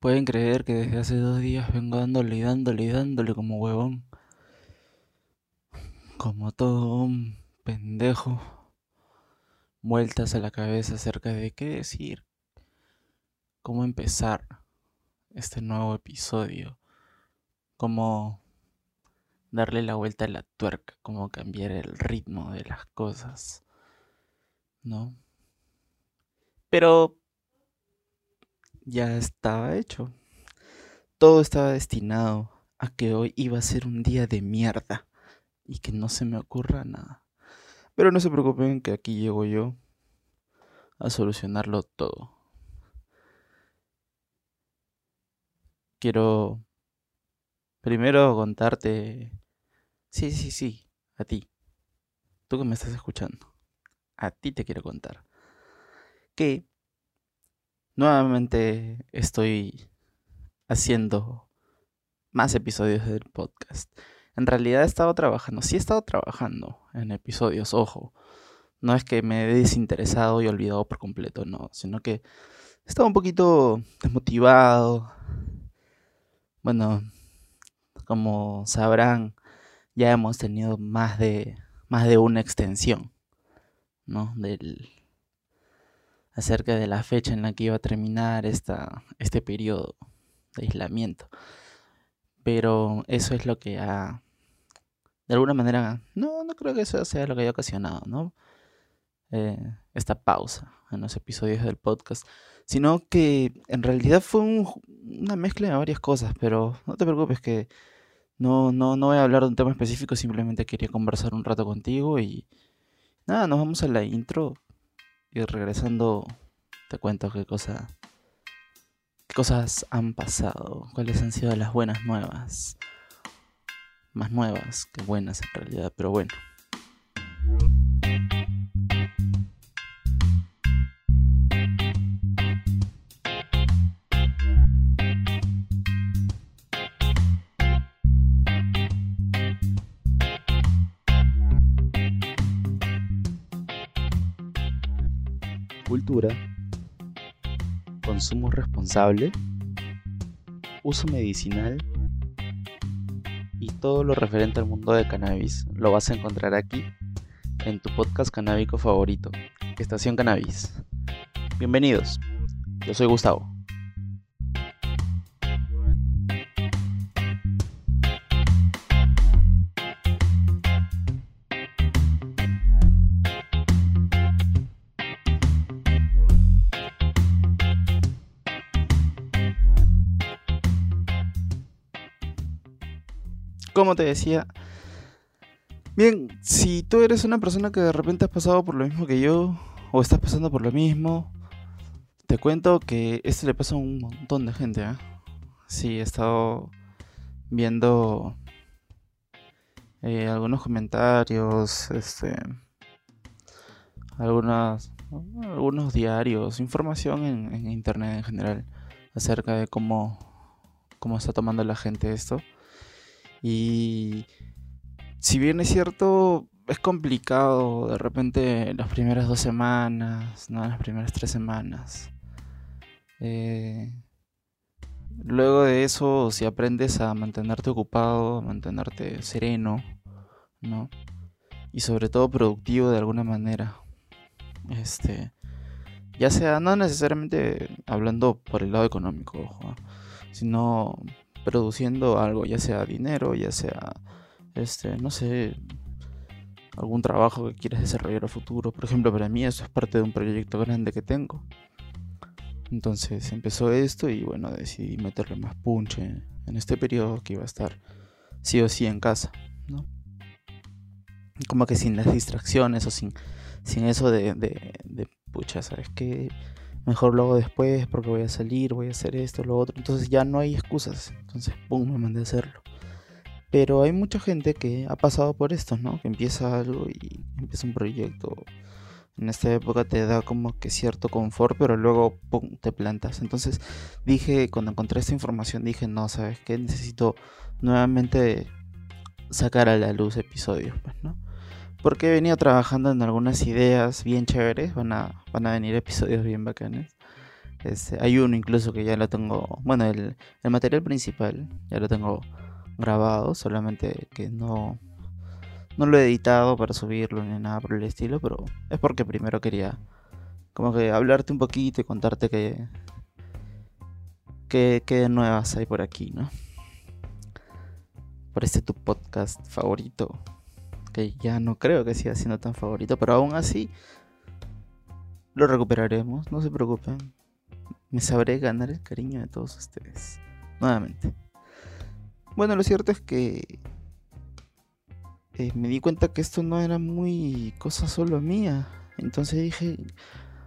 Pueden creer que desde hace dos días vengo dándole y dándole y dándole como huevón. Como todo un pendejo. Vueltas a la cabeza acerca de qué decir. Cómo empezar este nuevo episodio. Cómo darle la vuelta a la tuerca. Cómo cambiar el ritmo de las cosas. ¿No? Pero ya estaba hecho. Todo estaba destinado a que hoy iba a ser un día de mierda y que no se me ocurra nada. Pero no se preocupen que aquí llego yo a solucionarlo todo. Quiero primero contarte... Sí, sí, sí, a ti. Tú que me estás escuchando. A ti te quiero contar. Que Nuevamente estoy haciendo más episodios del podcast. En realidad he estado trabajando, sí he estado trabajando en episodios, ojo. No es que me he desinteresado y olvidado por completo, no, sino que he estado un poquito desmotivado. Bueno, como sabrán, ya hemos tenido más de más de una extensión, ¿no? Del acerca de la fecha en la que iba a terminar esta, este periodo de aislamiento. Pero eso es lo que ha, de alguna manera, no, no creo que eso sea lo que haya ocasionado, ¿no? Eh, esta pausa en los episodios del podcast, sino que en realidad fue una mezcla de varias cosas, pero no te preocupes que no, no, no voy a hablar de un tema específico, simplemente quería conversar un rato contigo y nada, nos vamos a la intro y regresando, te cuento qué, cosa, qué cosas han pasado, cuáles han sido las buenas nuevas. Más nuevas que buenas en realidad, pero bueno. Cultura, consumo responsable, uso medicinal y todo lo referente al mundo de cannabis lo vas a encontrar aquí en tu podcast canábico favorito, Estación Cannabis. Bienvenidos, yo soy Gustavo. Decía, bien, si tú eres una persona que de repente has pasado por lo mismo que yo, o estás pasando por lo mismo, te cuento que esto le pasa a un montón de gente, ¿eh? Sí, he estado viendo eh, algunos comentarios, este, algunas, algunos diarios, información en, en internet en general acerca de cómo, cómo está tomando la gente esto. Y si bien es cierto, es complicado de repente las primeras dos semanas, ¿no? las primeras tres semanas. Eh, luego de eso, si aprendes a mantenerte ocupado, a mantenerte sereno, ¿no? Y sobre todo productivo de alguna manera. Este. Ya sea, no necesariamente hablando por el lado económico, sino produciendo algo, ya sea dinero, ya sea, este, no sé, algún trabajo que quieras desarrollar a futuro. Por ejemplo, para mí eso es parte de un proyecto grande que tengo. Entonces empezó esto y bueno, decidí meterle más punche en este periodo que iba a estar sí o sí en casa, ¿no? Como que sin las distracciones o sin, sin eso de, de, de pucha, ¿sabes qué? Mejor lo hago después porque voy a salir, voy a hacer esto, lo otro. Entonces ya no hay excusas. Entonces, pum, me mandé a hacerlo. Pero hay mucha gente que ha pasado por esto, ¿no? Que empieza algo y empieza un proyecto. En esta época te da como que cierto confort, pero luego pum, te plantas. Entonces dije, cuando encontré esta información, dije, no, ¿sabes qué? Necesito nuevamente sacar a la luz episodios, pues, ¿no? Porque he venido trabajando en algunas ideas bien chéveres, van a, van a venir episodios bien bacanes. Este, hay uno incluso que ya lo tengo, bueno, el, el material principal ya lo tengo grabado, solamente que no, no lo he editado para subirlo ni nada por el estilo, pero es porque primero quería como que hablarte un poquito y contarte que, que, nuevas hay por aquí, ¿no? Por este tu podcast favorito, que ya no creo que siga siendo tan favorito, pero aún así lo recuperaremos, no se preocupen me sabré ganar el cariño de todos ustedes. Nuevamente. Bueno, lo cierto es que eh, me di cuenta que esto no era muy cosa solo mía. Entonces dije,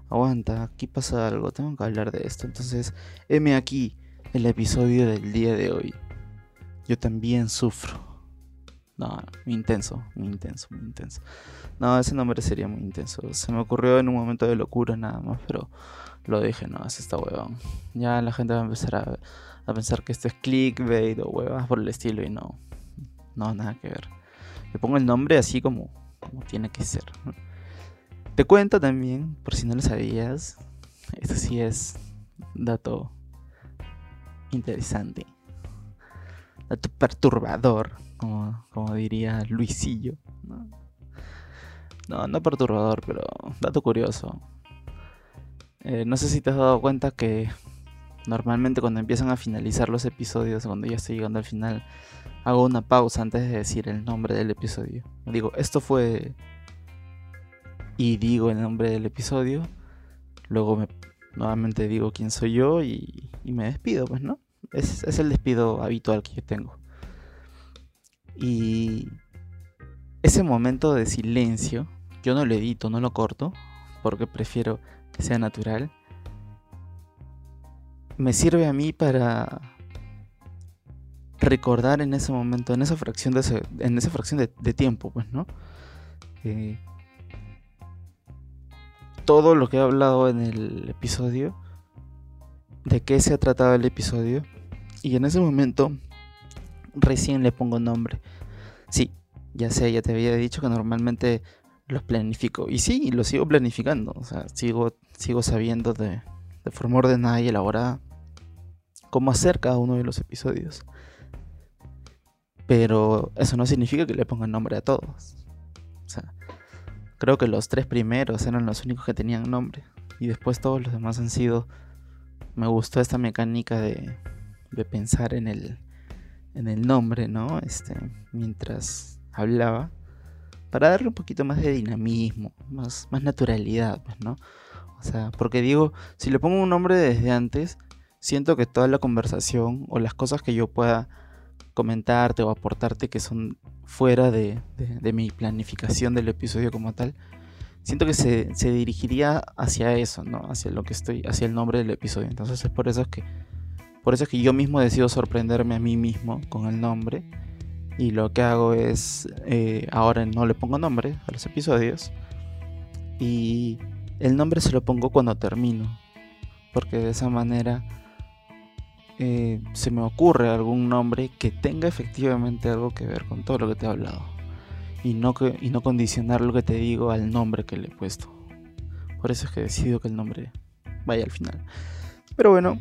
aguanta, aquí pasa algo, tengo que hablar de esto. Entonces, heme aquí el episodio del día de hoy. Yo también sufro. No, muy intenso, muy intenso, muy intenso. No, ese nombre sería muy intenso. Se me ocurrió en un momento de locura nada más, pero lo dije, no, es esta huevón. Ya la gente va a empezar a, pensar que esto es clickbait o huevas por el estilo y no. No, nada que ver. Le pongo el nombre así como, como tiene que ser. Te cuento también, por si no lo sabías, esto sí es dato interesante. Perturbador, como, como diría Luisillo. ¿no? no, no perturbador, pero dato curioso. Eh, no sé si te has dado cuenta que normalmente cuando empiezan a finalizar los episodios, cuando ya estoy llegando al final, hago una pausa antes de decir el nombre del episodio. Digo, esto fue... Y digo el nombre del episodio. Luego me, nuevamente digo quién soy yo y, me despido, pues, ¿no? Es, es el despido habitual que yo tengo. Y ese momento de silencio, yo no lo edito, no lo corto, porque prefiero que sea natural, me sirve a mí para recordar en ese momento, en esa fracción de, en esa fracción de, tiempo, pues, ¿no? Eh, todo lo que he hablado en el episodio, de qué se ha tratado el episodio, y en ese momento recién le pongo nombre. Sí, ya sé, ya te había dicho que normalmente los planifico. Y sí, lo sigo planificando. O sea, sigo, sigo sabiendo de, de forma ordenada y elaborada cómo hacer cada uno de los episodios. Pero eso no significa que le ponga nombre a todos. O sea, creo que los tres primeros eran los únicos que tenían nombre. Y después todos los demás han sido... Me gustó esta mecánica de, de pensar en el, en el nombre, ¿no? Este, mientras hablaba para darle un poquito más de dinamismo, más, más naturalidad, pues, ¿no? O sea, porque digo, si le pongo un nombre desde antes, siento que toda la conversación o las cosas que yo pueda comentarte o aportarte que son fuera de, mi planificación del episodio como tal, siento que se, dirigiría hacia eso, ¿no? Hacia lo que estoy, hacia el nombre del episodio. Entonces es por eso que, por eso es que yo mismo decido sorprenderme a mí mismo con el nombre y lo que hago es, eh, ahora no le pongo nombre a los episodios. Y el nombre se lo pongo cuando termino. Porque de esa manera eh, se me ocurre algún nombre que tenga efectivamente algo que ver con todo lo que te he hablado. Y no, y no condicionar lo que te digo al nombre que le he puesto. Por eso es que decido que el nombre vaya al final. Pero bueno,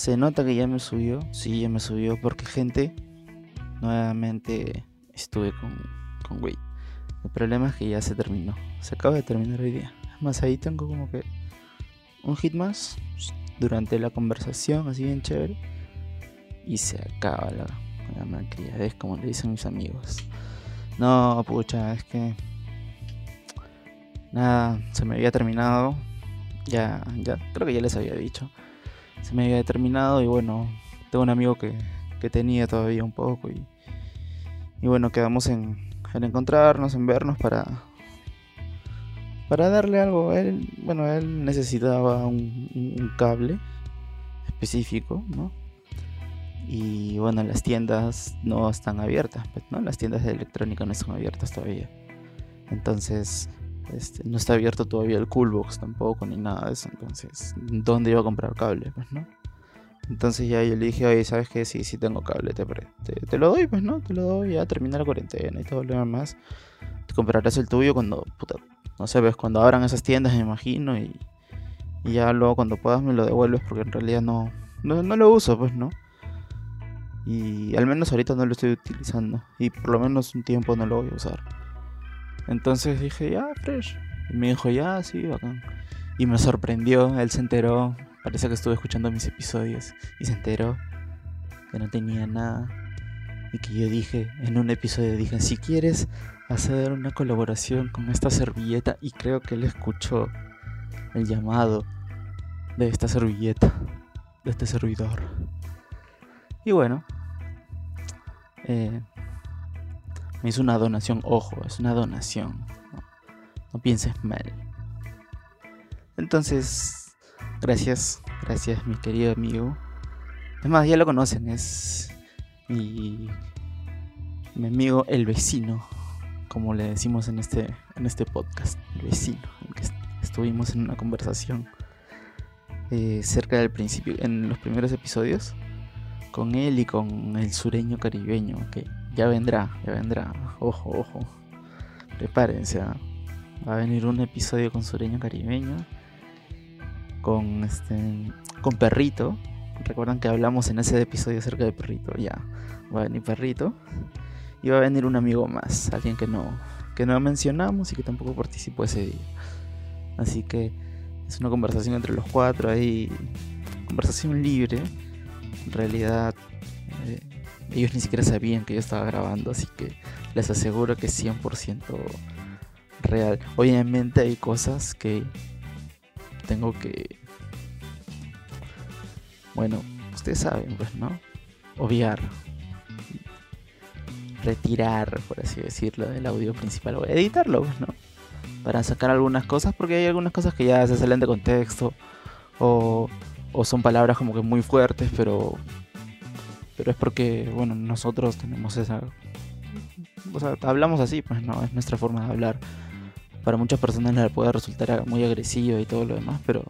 se nota que ya me subió. Sí, ya me subió porque gente nuevamente estuve con, con Wade. El problema es que ya se terminó. Se acaba de terminar hoy día. Más ahí tengo como que un hit más durante la conversación, así bien chévere. Y se acaba la, la es como le dicen mis amigos. No, pucha, es que. Nada, se me había terminado. Ya, ya, creo que ya les había dicho. Se me había terminado y bueno, tengo un amigo que que tenía todavía un poco y, y bueno, quedamos en, en, encontrarnos, en vernos para para darle algo. Él, bueno, él necesitaba un, cable específico, ¿no? Y bueno, las tiendas no están abiertas, pues, ¿no? Las tiendas de electrónica no están abiertas todavía. Entonces, este, no está abierto todavía el Coolbox tampoco, ni nada de eso. Entonces, ¿dónde iba a comprar cable? Pues, ¿no? Entonces ya yo le dije, oye, ¿sabes qué? Sí, sí tengo cable, te, te, lo doy, pues, ¿no? Te lo doy, ya termina la cuarentena y todo lo demás. Te comprarás el tuyo cuando, puta, no sé, ves, cuando abran esas tiendas, me imagino, y, Y ya luego cuando puedas me lo devuelves porque en realidad no, no, no lo uso, pues, ¿no? Y al menos ahorita no lo estoy utilizando. Y por lo menos un tiempo no lo voy a usar. Entonces dije, ya, fresh. Y me dijo, ya, sí, bacán. Y me sorprendió, él se enteró. Parece que estuve escuchando mis episodios. Y se enteró que no tenía nada. Y que yo dije, en un episodio dije, si quieres hacer una colaboración con esta servilleta. Y creo que él escuchó el llamado de esta servilleta, de este servidor. Y bueno, eh, me hizo una donación, ojo, es una donación. No, pienses mal. Entonces, gracias, gracias mi querido amigo. Es más, ya lo conocen, es mi, mi amigo el vecino, como le decimos en este, en este podcast, el vecino, que estuvimos en una conversación eh, cerca del principio, en los primeros episodios, con él y con el sureño caribeño, que ya vendrá, ya vendrá, ojo, ojo, prepárense, ¿ah? va a venir un episodio con sureño caribeño, con este, con perrito, recuerdan que hablamos en ese episodio acerca de perrito, ya, va a venir perrito, y va a venir un amigo más, alguien que no, que no mencionamos y que tampoco participó ese día. Así que es una conversación entre los cuatro ahí, conversación libre. En realidad eh, ellos ni siquiera sabían que yo estaba grabando, así que les aseguro que es 100% real. Obviamente hay cosas que tengo que... Bueno, ustedes saben, pues, ¿no? Obviar. Retirar, por así decirlo, del audio principal. O editarlo, pues, ¿no? para sacar algunas cosas, porque hay algunas cosas que ya se salen de contexto o, o son palabras como que muy fuertes, pero pero es porque, bueno, nosotros tenemos esa... O sea, hablamos así, pues no, es nuestra forma de hablar. Para muchas personas le puede resultar muy agresivo y todo lo demás, pero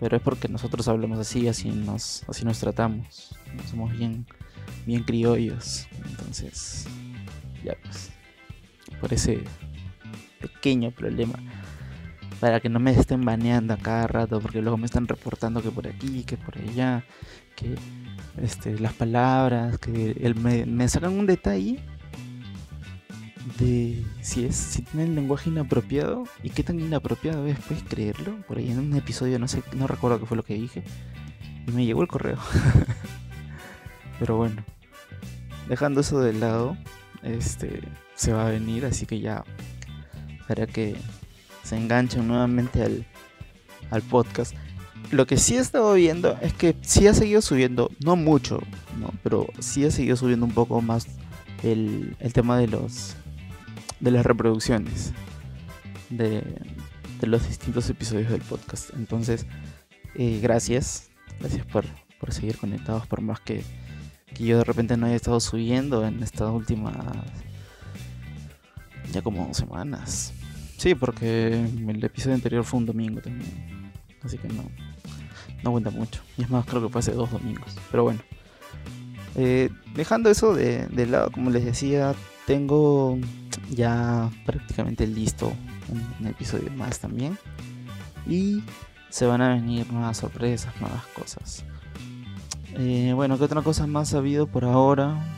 pero es porque nosotros hablamos así, así nos así nos tratamos. Somos bien bien criollos. Entonces, ya pues por ese pequeño problema para que no me estén baneando a cada rato porque luego me están reportando que por aquí, que por allá, que este, las palabras, que el, me, sacan un detalle de si es si tiene el lenguaje inapropiado y qué tan inapropiado es, puedes creerlo. Por ahí en un episodio no sé, no recuerdo qué fue lo que dije y me llegó el correo. Pero bueno, dejando eso de lado, este se va a venir, así que ya para que se enganchen nuevamente al, al podcast. Lo que sí he estado viendo es que sí ha seguido subiendo, no mucho, ¿no? pero sí ha seguido subiendo un poco más el, el tema de los de las reproducciones de, de, los distintos episodios del podcast. Entonces, eh, gracias, gracias por, por seguir conectados, por más que, que yo de repente no haya estado subiendo en estas últimas ya como semanas. Sí, porque el episodio anterior fue un domingo también. Así que no, no cuenta mucho. Y es más, creo que fue hace dos domingos. Pero bueno. Eh, dejando eso de, de, lado, como les decía, tengo ya prácticamente listo un, episodio más también. Y se van a venir nuevas sorpresas, nuevas cosas. Eh, bueno, ¿qué otra cosa más ha habido por ahora?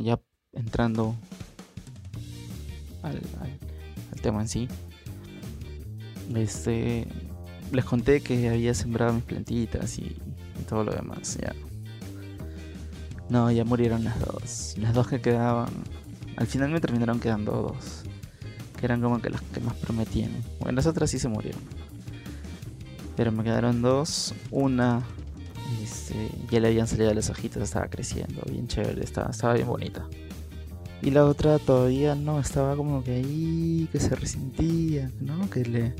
ya entrando al, tema en sí. Este, les conté que había sembrado mis plantitas y, todo lo demás. Ya. No, ya murieron las dos. Las dos que quedaban. Al final me terminaron quedando dos. Que eran como que las que más prometían. Bueno, las otras sí se murieron. Pero me quedaron dos. Una este, ya le habían salido las hojitas, estaba creciendo, bien chévere, estaba, estaba bien bonita. Y la otra todavía no, estaba como que ahí, que se resentía, ¿no? Que le,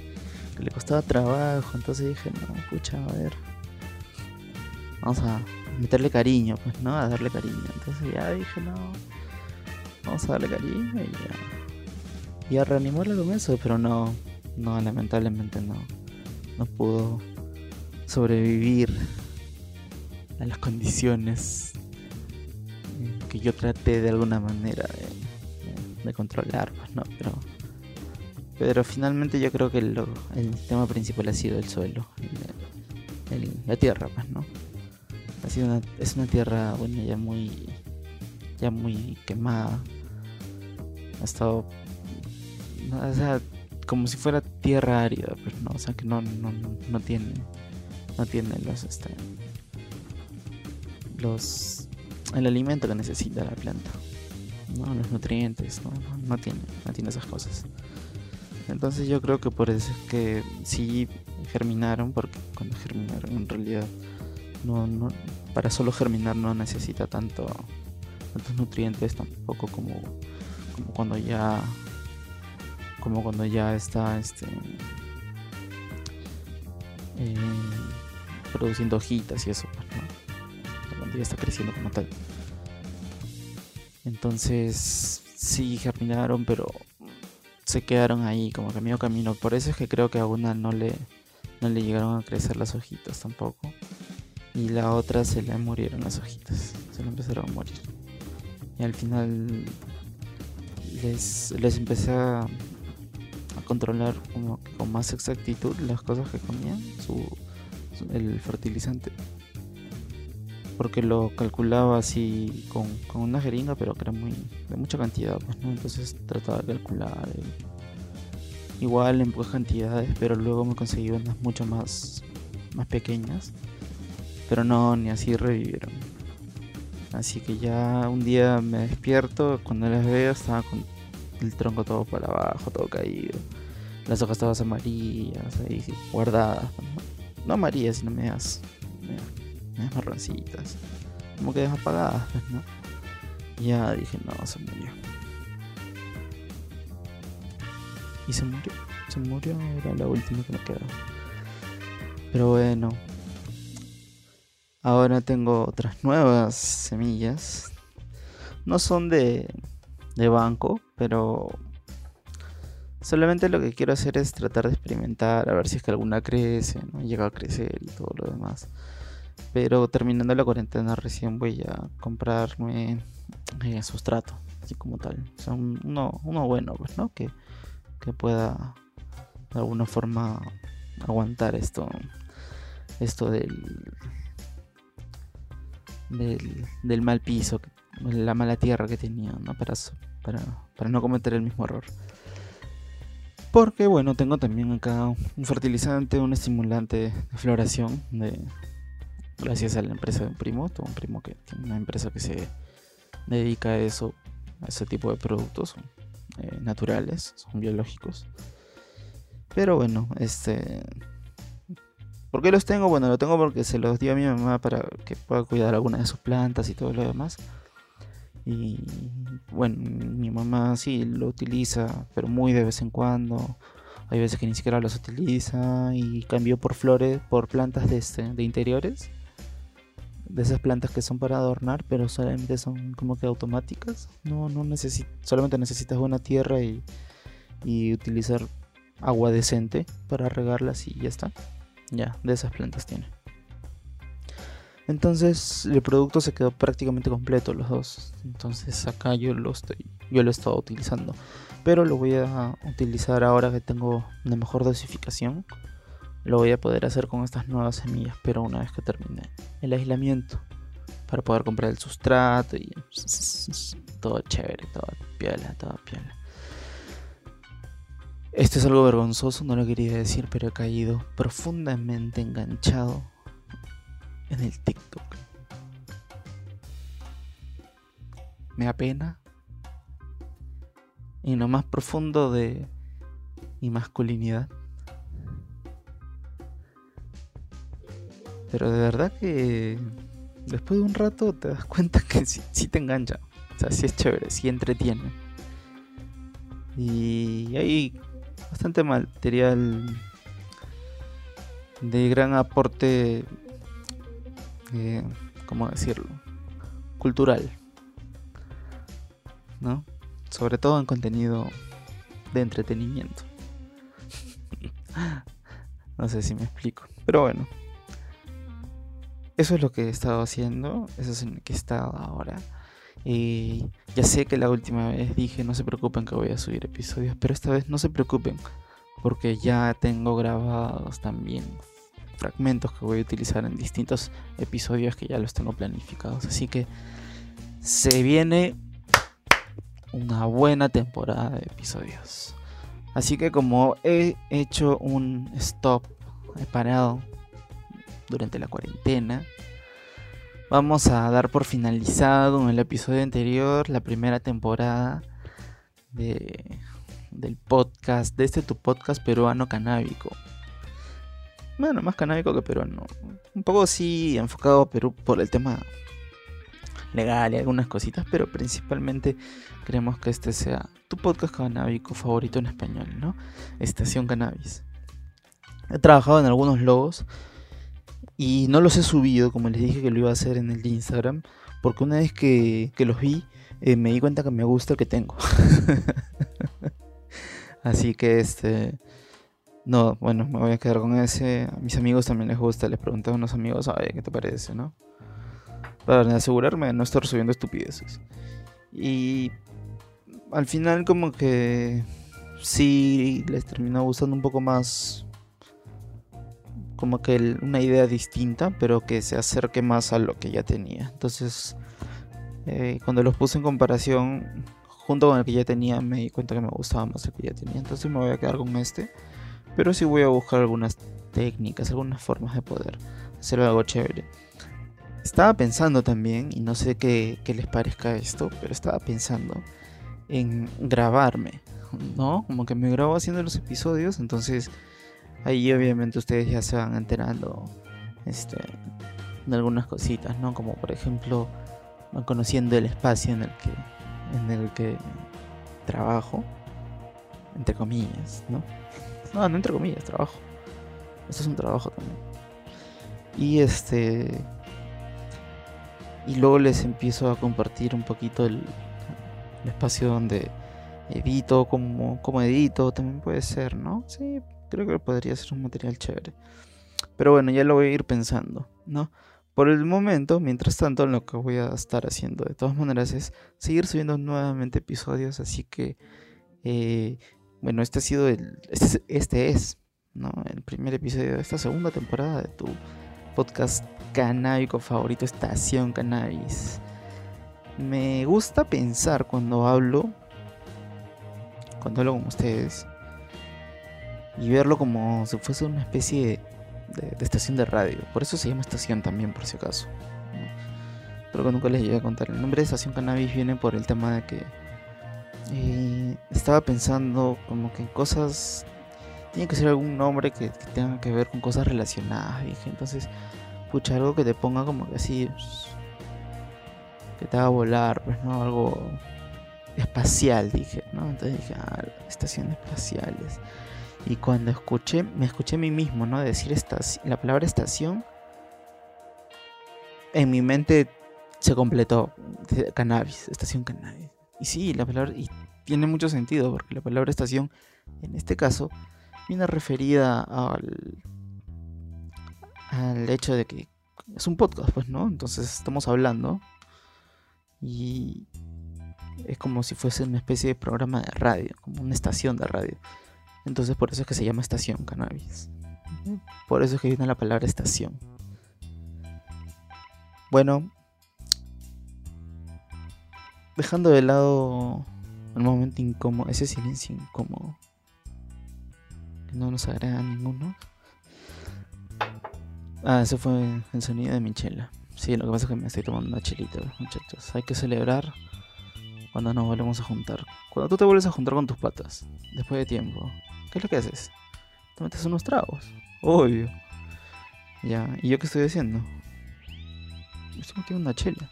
le costaba trabajo. Entonces dije, no, pucha, a ver. Vamos a meterle cariño, pues, ¿no? A darle cariño. Entonces ya dije, no. Vamos a darle cariño y ya. Y a reanimarle con eso, pero no, no, lamentablemente no. No pudo sobrevivir a las condiciones que yo traté de alguna manera de, controlar, pues no, pero, Pero finalmente yo creo que el tema principal ha sido el suelo, la tierra, pues, ¿no? Ha sido una, es una tierra, bueno, ya muy, ya muy quemada. Ha estado, o sea, como si fuera tierra árida, pero no, o sea, que no, no, no tiene, no tiene los, este, los, el alimento que necesita la planta, ¿no? Los nutrientes, ¿no? No, tiene, no tiene esas cosas. Entonces yo creo que por eso es que sí germinaron, porque cuando germinaron en realidad no, no, para solo germinar no necesita tanto tantos nutrientes tampoco como, como cuando ya como cuando ya está este eh, produciendo hojitas y eso pues, cuando ya está creciendo como tal. Entonces sí germinaron pero se quedaron ahí como camino camino por eso es que creo que a una no le no le llegaron a crecer las hojitas tampoco y la otra se le murieron las hojitas, se le empezaron a morir. Y al final les, les empecé a, controlar como con más exactitud las cosas que comían, su, el fertilizante. Porque lo calculaba así con, una jeringa, pero que era muy de mucha cantidad, pues. Entonces trataba de calcular. igual en pocas cantidades, pero luego me conseguí unas mucho más, más pequeñas pero no, ni así revivieron. Así que ya un día me despierto, cuando las veo estaba con el tronco todo para abajo, todo caído. Las hojas todas amarillas, ahí guardadas. No, amarillas, sino medias, medias, marroncitas. Como que apagadas, pues, ¿no? ya dije, no, se murió. Y se murió, se murió, era la última que me quedó. Pero bueno, Ahora tengo otras nuevas semillas. No son de, de banco, pero solamente lo que quiero hacer es tratar de experimentar, a ver si es que alguna crece, ¿no? llega a crecer y todo lo demás. Pero terminando la cuarentena recién voy a comprarme eh, sustrato, así como tal. O sea, uno, uno bueno, pues, ¿no? Que, que pueda de alguna forma aguantar esto, esto del, del, mal piso, la mala tierra que tenía, ¿no? Para, para, para no cometer el mismo error. Porque bueno, tengo también acá un fertilizante, un estimulante de floración de gracias a la empresa de un primo, tengo un primo que tiene una empresa que se dedica a eso, a ese tipo de productos eh, naturales, son biológicos. Pero bueno, este ¿Por qué los tengo? Bueno, lo tengo porque se los dio a mi mamá para que pueda cuidar alguna de sus plantas y todo lo demás. Y bueno, mi mamá sí lo utiliza, pero muy de vez en cuando. Hay veces que ni siquiera los utiliza y cambió por flores, por plantas de, este, de interiores. De esas plantas que son para adornar, pero solamente son como que automáticas. No, no necesi solamente necesitas buena tierra y, y utilizar agua decente para regarlas y ya está. Ya, de esas plantas tiene. Entonces el producto se quedó prácticamente completo los dos. Entonces acá yo lo estoy, yo lo he estado utilizando. Pero lo voy a utilizar ahora que tengo una mejor dosificación. Lo voy a poder hacer con estas nuevas semillas, pero una vez que termine el aislamiento. Para poder comprar el sustrato y todo chévere, todo piola, todo piola. Esto es algo vergonzoso, no lo quería decir, pero he caído profundamente enganchado en el TikTok. Me apena. Y lo más profundo de mi masculinidad. Pero de verdad que después de un rato te das cuenta que sí, te engancha. O sea, sí es chévere, sí entretiene. Y hay bastante material de gran aporte, eh, ¿cómo decirlo? Cultural, ¿no? Sobre todo en contenido de entretenimiento. no sé si me explico, pero bueno. Eso es lo que he estado haciendo, eso es en lo que he estado ahora. Y ya sé que la última vez dije no se preocupen que voy a subir episodios, pero esta vez no se preocupen porque ya tengo grabados también fragmentos que voy a utilizar en distintos episodios que ya los tengo planificados. Así que se viene una buena temporada de episodios. Así que como he hecho un stop, he parado durante la cuarentena, vamos a dar por finalizado en el episodio anterior la primera temporada de, del podcast, de este tu podcast peruano canábico. Bueno, más canábico que peruano. Un poco sí enfocado a Perú por el tema legal y algunas cositas, pero principalmente queremos que este sea tu podcast canábico favorito en español, ¿no? Estación Cannabis. He trabajado en algunos logos y no los he subido, como les dije que lo iba a hacer en el Instagram, porque una vez que, los vi, eh, me di cuenta que me gusta el que tengo. Así que este... No, bueno, me voy a quedar con ese. A mis amigos también les gusta. Les pregunté a unos amigos, oye, ¿qué te parece, no? para asegurarme de no estar subiendo estupideces. Y al final como que sí les terminó gustando un poco más como que una idea distinta, pero que se acerque más a lo que ya tenía. Entonces, eh, cuando los puse en comparación junto con el que ya tenía, me di cuenta que me gustaba más el que ya tenía. Entonces me voy a quedar con este. Pero sí voy a buscar algunas técnicas, algunas formas de poder hacer algo chévere. Estaba pensando también, y no sé qué, les parezca esto, pero estaba pensando en grabarme, ¿no? Como que me grabo haciendo los episodios, entonces ahí obviamente ustedes ya se van enterando este, de algunas cositas, ¿no? Como por ejemplo, van conociendo el espacio en el que, en el que trabajo, entre comillas, ¿no? No, no entre comillas, trabajo. Esto es un trabajo también. Y este y luego les empiezo a compartir un poquito el, espacio donde edito, como, como edito, también puede ser, ¿no? Sí, creo que podría ser un material chévere. Pero bueno, ya lo voy a ir pensando, ¿no? Por el momento, mientras tanto, lo que voy a estar haciendo de todas maneras es seguir subiendo nuevamente episodios, así que, eh, bueno, este ha sido el, este, este es, ¿no? El primer episodio de esta segunda temporada de tu podcast canábico favorito, Estación Cannabis. Me gusta pensar cuando hablo, cuando hablo con ustedes, y verlo como si fuese una especie de, estación de radio. Por eso se llama estación también, por si acaso. Pero que nunca les llegué a contar. El nombre de Estación Cannabis viene por el tema de que eh, estaba pensando como que en cosas tiene que ser algún nombre que, tenga que ver con cosas relacionadas, dije. Entonces, escucha algo que te ponga como que así. Que te haga volar, pues, ¿no? Algo espacial, dije, ¿no? Entonces dije, ah, estaciones espaciales. Y cuando escuché, me escuché a mí mismo, ¿no? Decir la palabra estación, en mi mente se completó. Cannabis, estación cannabis. Y sí, la palabra, y tiene mucho sentido, porque la palabra estación, en este caso, viene referida al, al hecho de que es un podcast, pues, ¿no? Entonces estamos hablando y es como si fuese una especie de programa de radio, como una estación de radio. Entonces por eso es que se llama estación cannabis. Por eso es que viene la palabra estación. Bueno, dejando de lado el momento incómodo, ese silencio incómodo no nos agrada a ninguno. Ah, ese fue el sonido de mi chela. Sí, lo que pasa es que me estoy tomando una chelita, muchachos. Hay que celebrar cuando nos volvemos a juntar. Cuando tú te vuelves a juntar con tus patas, después de tiempo, ¿qué es lo que haces? Te metes unos tragos, obvio. Ya, ¿y yo qué estoy haciendo? Estoy metiendo una chela.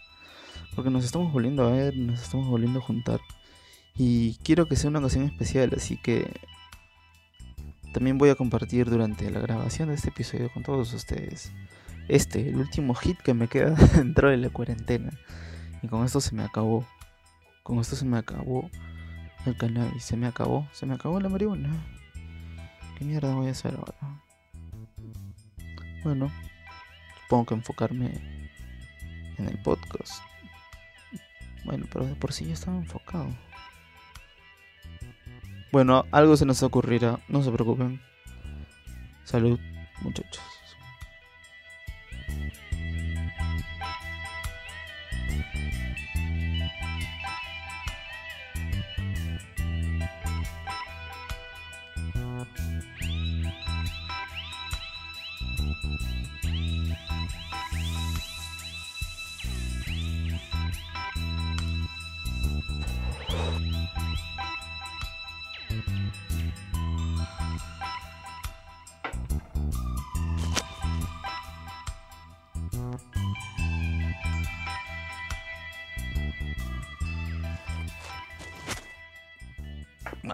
Porque nos estamos volviendo a ver, nos estamos volviendo a juntar. Y quiero que sea una ocasión especial, así que también voy a compartir durante la grabación de este episodio con todos ustedes. Este, el último hit que me queda dentro de la cuarentena. Y con esto se me acabó. Con esto se me acabó el cannabis. Se me acabó. Se me acabó la marihuana. ¿Qué mierda voy a hacer ahora? Bueno, supongo que enfocarme en el podcast. Bueno, pero de por sí ya estaba enfocado. Bueno, algo se nos ocurrirá, no se preocupen. Salud, muchachos.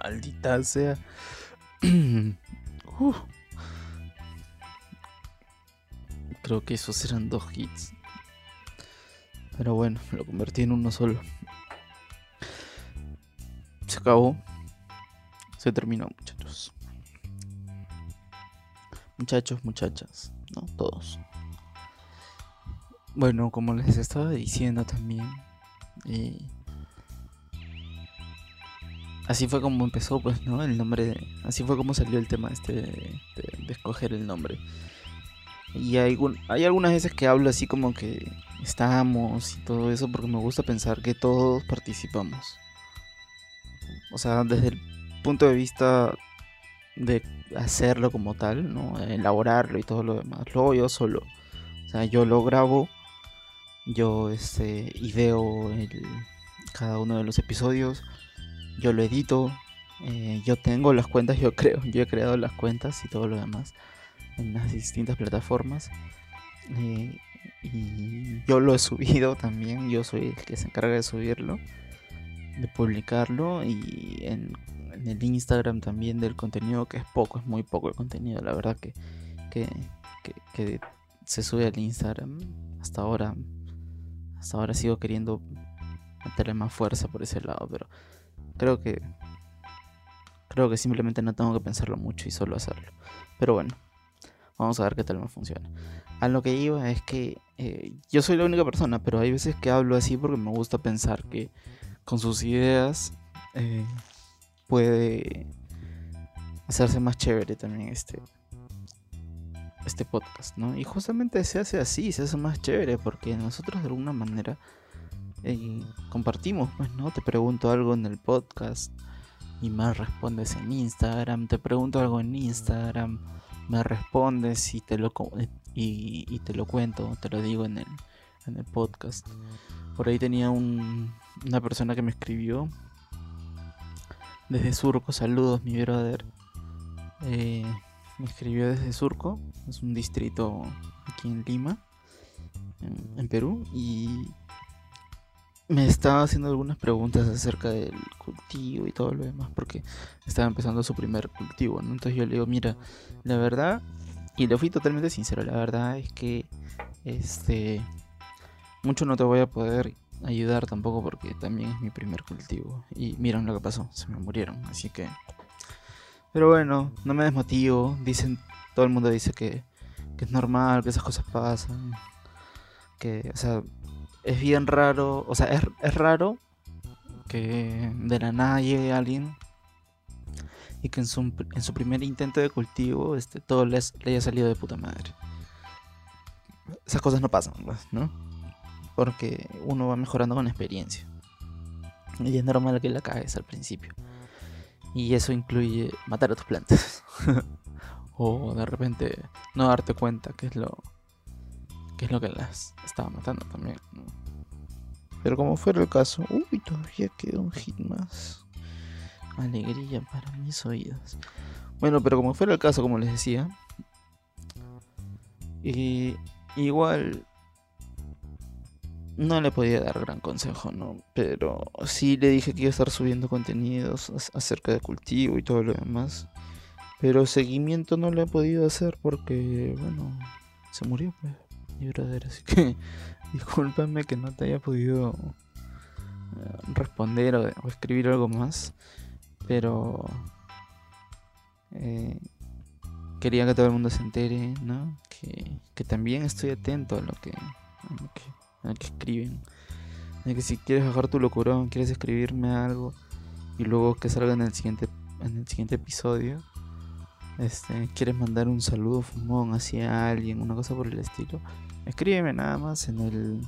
Maldita sea. Creo que esos eran dos hits. Pero bueno, lo convertí en uno solo. Se acabó. Se terminó, muchachos. Muchachos, muchachas, ¿no? Todos. Bueno, como les estaba diciendo también, eh, así fue como empezó, pues, ¿no? El nombre, así fue como salió el tema este de, escoger el nombre. Y hay, hay algunas veces que hablo así como que estamos y todo eso porque me gusta pensar que todos participamos. O sea, desde el punto de vista de hacerlo como tal, ¿no? Elaborarlo y todo lo demás. Luego yo solo. O sea, yo lo grabo, yo este, ideo cada uno de los episodios, yo lo edito, eh, yo tengo las cuentas, yo creo, yo he creado las cuentas y todo lo demás en las distintas plataformas. Eh, y yo lo he subido también, yo soy el que se encarga de subirlo, de publicarlo y en, el Instagram también del contenido, que es poco, es muy poco el contenido, la verdad que, que, que se sube al Instagram hasta ahora. Hasta ahora sigo queriendo meterle más fuerza por ese lado, pero creo que creo que simplemente no tengo que pensarlo mucho y solo hacerlo. Pero bueno, vamos a ver qué tal me funciona. A lo que iba es que eh, yo soy la única persona, pero hay veces que hablo así porque me gusta pensar que con sus ideas eh, puede hacerse más chévere también este este podcast, ¿no? Y justamente se hace así, se hace más chévere porque nosotros de alguna manera compartimos, pues, ¿no? Te pregunto algo en el podcast y me respondes en Instagram, te pregunto algo en Instagram, me respondes y te lo y, te lo cuento, te lo digo en el, en el podcast. Por ahí tenía un, una persona que me escribió desde Surco, saludos mi brother. Eh, me escribió desde Surco, es un distrito aquí en Lima, en, Perú, y me estaba haciendo algunas preguntas acerca del cultivo y todo lo demás, porque estaba empezando su primer cultivo, ¿no? Entonces yo le digo, mira, la verdad, y le fui totalmente sincero, la verdad es que, este, mucho no te voy a poder ayudar tampoco porque también es mi primer cultivo. Y miren lo que pasó, se me murieron, así que pero bueno, no me desmotivo. Dicen, todo el mundo dice que, es normal, que esas cosas pasan. Que, o sea, es bien raro. O sea, es, raro que de la nada llegue alguien y que en su, en su primer intento de cultivo este, todo le haya salido de puta madre. Esas cosas no pasan, pues, ¿no? Porque uno va mejorando con experiencia. Y es normal que la cagues al principio. Y eso incluye matar a tus plantas. o de repente no darte cuenta que es lo que es lo que las estaba matando también. Pero como fuera el caso, uy, todavía queda un hit más. Alegría para mis oídos. Bueno, pero como fuera el caso, como les decía, y igual no le podía dar gran consejo, ¿no? Pero sí le dije que iba a estar subiendo contenidos acerca de cultivo y todo lo demás. Pero seguimiento no le he podido hacer porque, bueno, se murió, pues, mi brother. Así que discúlpame que no te haya podido eh, responder o, escribir algo más. Pero eh, quería que todo el mundo se entere, ¿no? Que, que también estoy atento a lo que, a lo que que escriben. de que si quieres bajar tu locurón, quieres escribirme algo y luego que salga en el siguiente, en el siguiente episodio, este, quieres mandar un saludo fumón hacia alguien, una cosa por el estilo, escríbeme nada más en el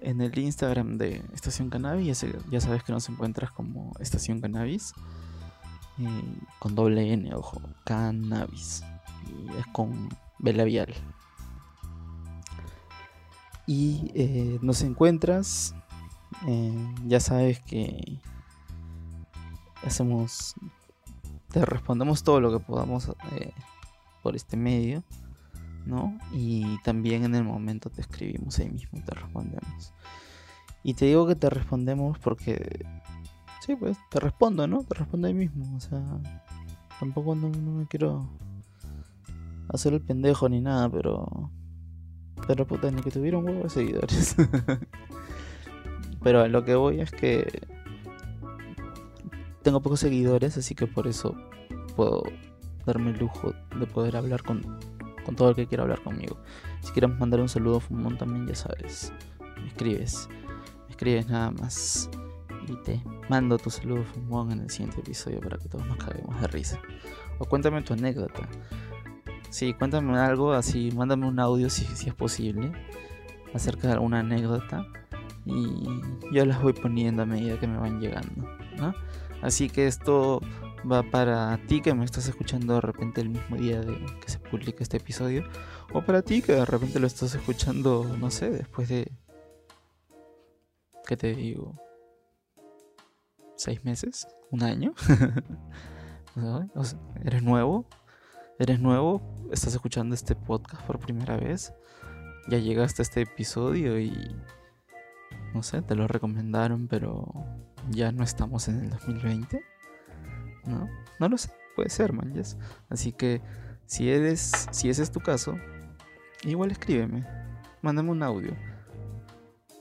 en el Instagram de Estación Cannabis, ya sabes que nos encuentras como Estación Cannabis, eh, con doble N, ojo, Cannabis, y es con B labial. Y eh, nos encuentras, eh, ya sabes que hacemos, te respondemos todo lo que podamos por este medio. ¿No? Y también en el momento te escribimos ahí mismo, te respondemos. Y te digo que te respondemos porque, sí, pues te respondo, ¿no? Te respondo ahí mismo, o sea, tampoco no, me quiero hacer el pendejo ni nada, pero, pero puta, ni que tuviera un huevo de seguidores. pero lo que voy es que tengo pocos seguidores, así que por eso puedo darme el lujo de poder hablar con con todo el que quiera hablar conmigo. Si quieres mandar un saludo fumón también, ya sabes. Me escribes. Me escribes nada más. Y te mando tu saludo fumón en el siguiente episodio para que todos nos caguemos de risa. O cuéntame tu anécdota. Sí, cuéntame algo así, mándame un audio si, si es posible acerca de alguna anécdota y yo las voy poniendo a medida que me van llegando. Así que esto va para ti que me estás escuchando de repente el mismo día de que se publica este episodio. O para ti que de repente lo estás escuchando, no sé, después de... ¿Qué te digo? ¿Seis meses? ¿Un año? ¿Eres nuevo? ¿Eres nuevo? ¿Estás escuchando este podcast por primera vez? Ya llegaste a este episodio y... No sé, te lo recomendaron, pero ya no estamos en el 2020. ¿No? No lo sé, puede ser, man. Así que si eres, si ese es tu caso, igual escríbeme, mándame un audio.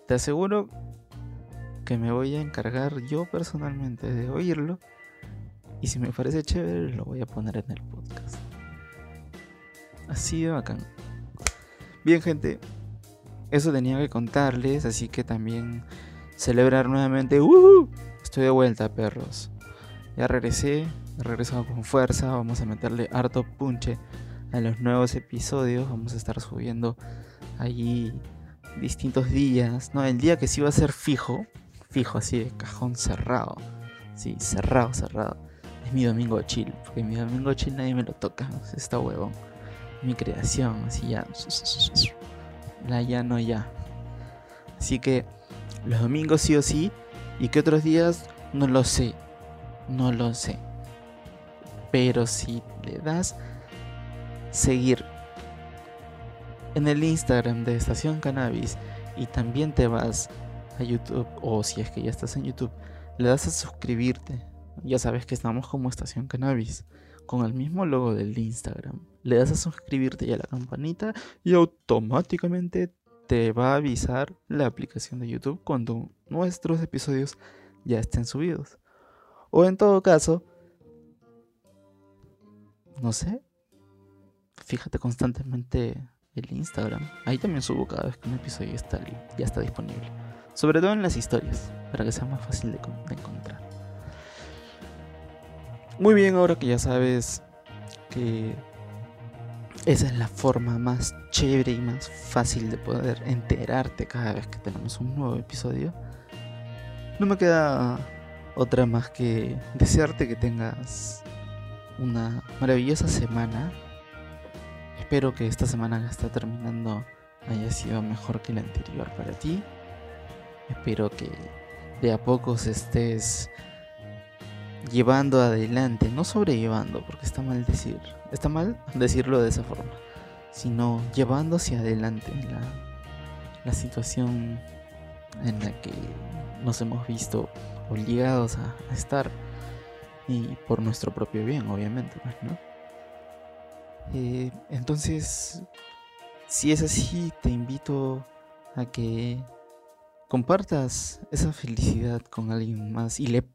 Te aseguro que me voy a encargar yo personalmente de oírlo y si me parece chévere lo voy a poner en el podcast. Así de bacán. Bien, gente, eso tenía que contarles, así que también celebrar nuevamente. ¡Uh! Estoy de vuelta, perros. Ya regresé, he regresado con fuerza, vamos a meterle harto punche a los nuevos episodios, vamos a estar subiendo allí distintos días, ¿no? El día que sí va a ser fijo, fijo así de cajón cerrado, sí, cerrado, cerrado, es mi domingo chill, porque mi domingo chill nadie me lo toca, está huevón, mi creación, así ya, la ya no ya. Así que los domingos sí o sí, y que otros días no lo sé, no lo sé. Pero si le das seguir en el Instagram de Estación Cannabis y también te vas a YouTube o si es que ya estás en YouTube, le das a suscribirte. Ya sabes que estamos como Estación Cannabis con el mismo logo del Instagram. Le das a suscribirte y a la campanita y automáticamente te va a avisar la aplicación de YouTube cuando nuestros episodios ya estén subidos. O en todo caso, no sé, fíjate constantemente el Instagram. Ahí también subo cada vez que un episodio está, ya está disponible. Sobre todo en las historias, para que sea más fácil de, de encontrar. Muy bien, ahora que ya sabes que esa es la forma más chévere y más fácil de poder enterarte cada vez que tenemos un nuevo episodio. No me queda otra más que desearte que tengas una maravillosa semana. Espero que esta semana que está terminando haya sido mejor que la anterior para ti. Espero que de a poco se estés llevando adelante, no sobrellevando, porque está mal decir, está mal decirlo de esa forma, sino llevando hacia adelante la, la situación en la que nos hemos visto obligados a, estar y por nuestro propio bien, obviamente, pues, ¿no? Eh, entonces, si es así, te invito a que compartas esa felicidad con alguien más y le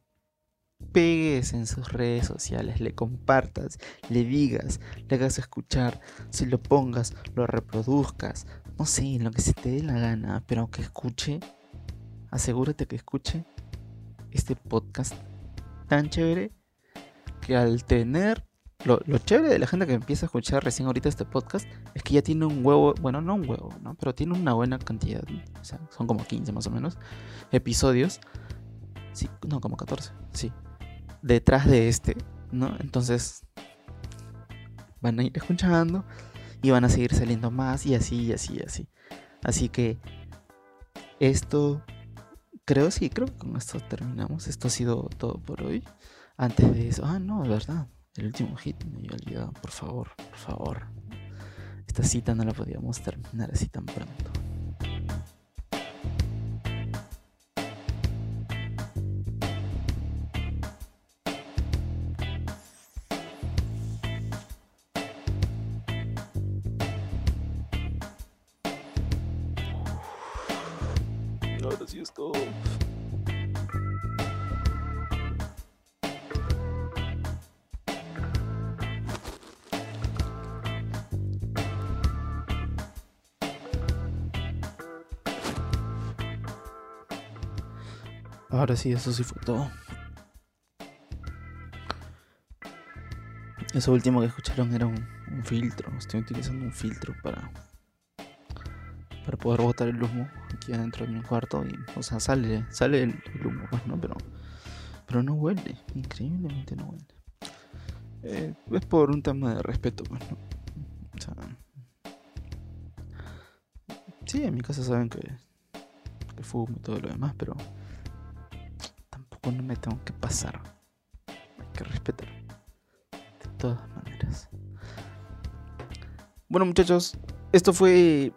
pegues en sus redes sociales, le compartas, le digas, le hagas escuchar, si lo pongas, lo reproduzcas, no sé, lo que se te dé la gana, pero que escuche, asegúrate que escuche este podcast tan chévere que al tener lo, chévere de la gente que empieza a escuchar recién ahorita este podcast es que ya tiene un huevo, bueno, no un huevo, ¿no? Pero tiene una buena cantidad, o sea, son como 15 más o menos episodios. No, como 14, sí. Detrás de este, ¿no? Entonces van a ir escuchando y van a seguir saliendo más y así, y así, y así. Así que esto, creo, sí, creo que con esto terminamos. Esto ha sido todo por hoy. Antes de eso, ah, no, verdad el último hit me había olvidado, por favor, por favor. Esta cita no la podíamos terminar así tan pronto. Sí, eso sí fue todo. Eso último que escucharon era un, filtro. Estoy utilizando un filtro para para poder botar el humo aquí adentro de mi cuarto y o sea sale sale el, humo pues no pero pero no huele increíblemente no huele eh, es por un tema de respeto pues no o sea sí en mi casa saben que que fumo y todo lo demás pero no me tengo que pasar. Hay que respetar. De todas maneras. Bueno muchachos, esto fue...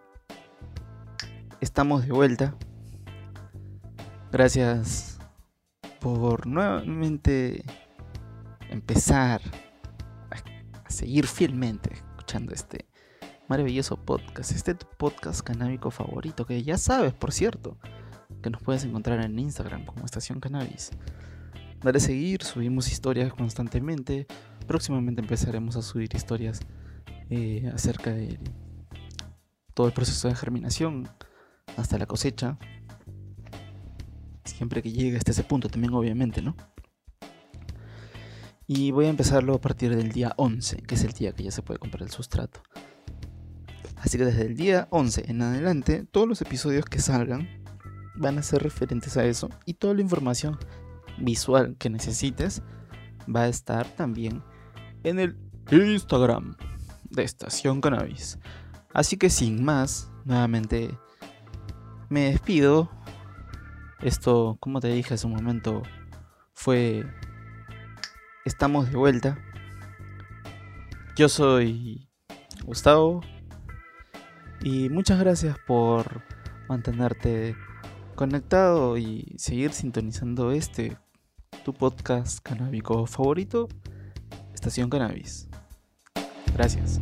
Estamos de vuelta. Gracias por nuevamente empezar a, seguir fielmente escuchando este maravilloso podcast. Este podcast canábico favorito, que ya sabes, por cierto que nos puedes encontrar en Instagram como Estación Cannabis. Dale seguir, subimos historias constantemente. Próximamente empezaremos a subir historias eh, acerca de todo el proceso de germinación hasta la cosecha. Siempre que llegue hasta ese punto también, obviamente, ¿no? Y voy a empezarlo a partir del día 11, que es el día que ya se puede comprar el sustrato. Así que desde el día 11 en adelante, todos los episodios que salgan van a ser referentes a eso y toda la información visual que necesites va a estar también en el Instagram de Estación Cannabis. Así que sin más, nuevamente me despido. Esto, como te dije hace un momento, fue... Estamos de vuelta. Yo soy Gustavo. Y muchas gracias por mantenerte conectado y seguir sintonizando este, tu podcast canábico favorito, Estación Cannabis. Gracias.